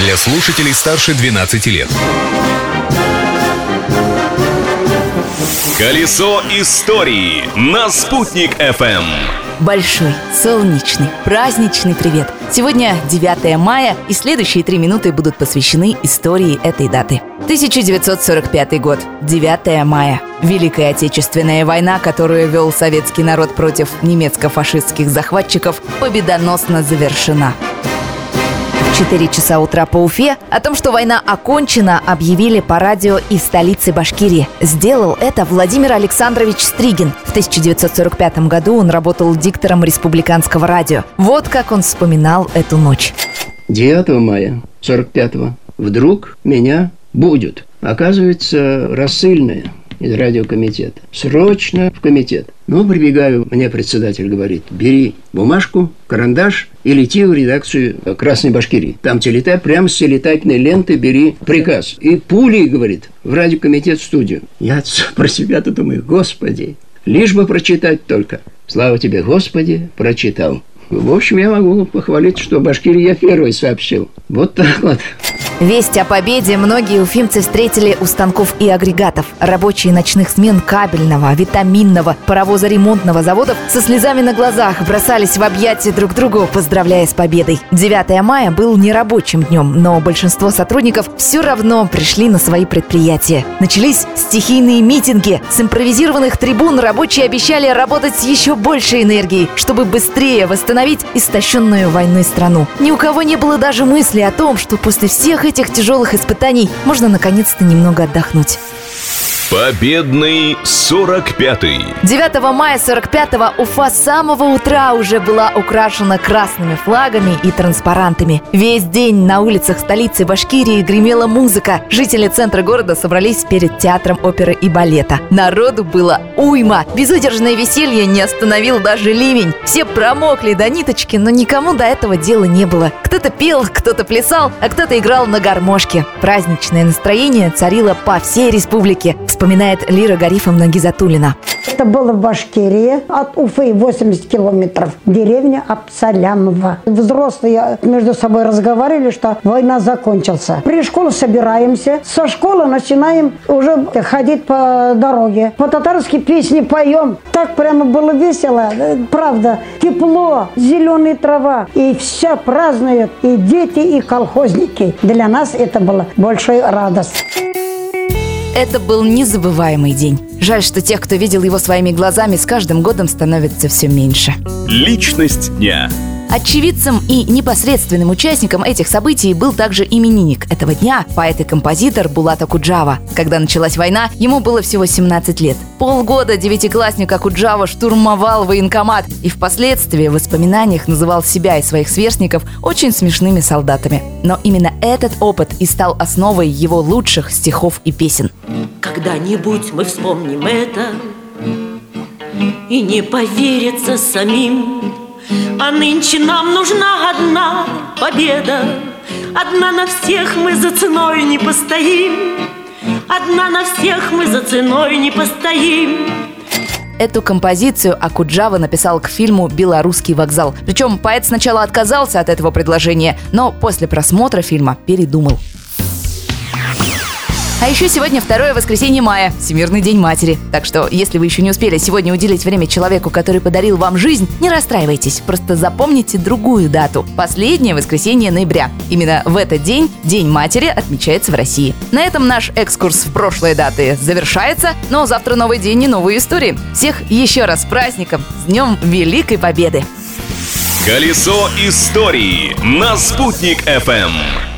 для слушателей старше 12 лет. Колесо истории на «Спутник FM. Большой, солнечный, праздничный привет! Сегодня 9 мая, и следующие три минуты будут посвящены истории этой даты. 1945 год, 9 мая. Великая Отечественная война, которую вел советский народ против немецко-фашистских захватчиков, победоносно завершена. 4 часа утра по Уфе о том, что война окончена, объявили по радио из столицы Башкирии. Сделал это Владимир Александрович Стригин. В 1945 году он работал диктором республиканского радио. Вот как он вспоминал эту ночь. 9 мая 45 вдруг меня будет. Оказывается, рассыльная из радиокомитета. Срочно в комитет. Ну, прибегаю, мне председатель говорит, бери бумажку, карандаш и лети в редакцию Красной Башкирии. Там телетай, прямо с телетательной ленты бери приказ. И пулей, говорит, в радиокомитет студию. Я про себя-то думаю, господи, лишь бы прочитать только. Слава тебе, Господи, прочитал. В общем, я могу похвалить, что Башкирии я первый сообщил. Вот так вот. Весть о победе многие уфимцы встретили у станков и агрегатов. Рабочие ночных смен кабельного, витаминного, паровоза-ремонтного заводов со слезами на глазах бросались в объятия друг другу, поздравляя с победой. 9 мая был нерабочим днем, но большинство сотрудников все равно пришли на свои предприятия. Начались стихийные митинги. С импровизированных трибун рабочие обещали работать с еще большей энергией, чтобы быстрее восстановить истощенную войной страну. Ни у кого не было даже мысли о том, что после всех этих тяжелых испытаний можно наконец-то немного отдохнуть. Победный 45-й. 9 мая 45-го Уфа с самого утра уже была украшена красными флагами и транспарантами. Весь день на улицах столицы Башкирии гремела музыка. Жители центра города собрались перед театром оперы и балета. Народу было уйма. Безудержное веселье не остановил даже ливень. Все промокли до ниточки, но никому до этого дела не было. Кто-то пел, кто-то плясал, а кто-то играл на гармошке. Праздничное настроение царило по всей республике вспоминает Лира Гарифовна Гизатулина. Это было в Башкирии, от Уфы 80 километров, деревня Апсалямова. Взрослые между собой разговаривали, что война закончилась. При школе собираемся, со школы начинаем уже ходить по дороге. По-татарски песни поем. Так прямо было весело, правда. Тепло, зеленая трава. И все празднуют, и дети, и колхозники. Для нас это было большой радость. Это был незабываемый день. Жаль, что тех, кто видел его своими глазами, с каждым годом становится все меньше. Личность дня. Очевидцем и непосредственным участником этих событий был также именинник этого дня, поэт и композитор Булата Куджава. Когда началась война, ему было всего 17 лет. Полгода девятиклассник Акуджава штурмовал военкомат и впоследствии в воспоминаниях называл себя и своих сверстников очень смешными солдатами. Но именно этот опыт и стал основой его лучших стихов и песен. Когда-нибудь мы вспомним это и не поверится самим, а нынче нам нужна одна победа Одна на всех мы за ценой не постоим Одна на всех мы за ценой не постоим Эту композицию Акуджава написал к фильму «Белорусский вокзал». Причем поэт сначала отказался от этого предложения, но после просмотра фильма передумал. А еще сегодня второе воскресенье мая, Всемирный день матери. Так что, если вы еще не успели сегодня уделить время человеку, который подарил вам жизнь, не расстраивайтесь, просто запомните другую дату. Последнее воскресенье ноября. Именно в этот день День матери отмечается в России. На этом наш экскурс в прошлые даты завершается, но завтра новый день и новые истории. Всех еще раз с праздником, с Днем Великой Победы! Колесо истории на «Спутник FM.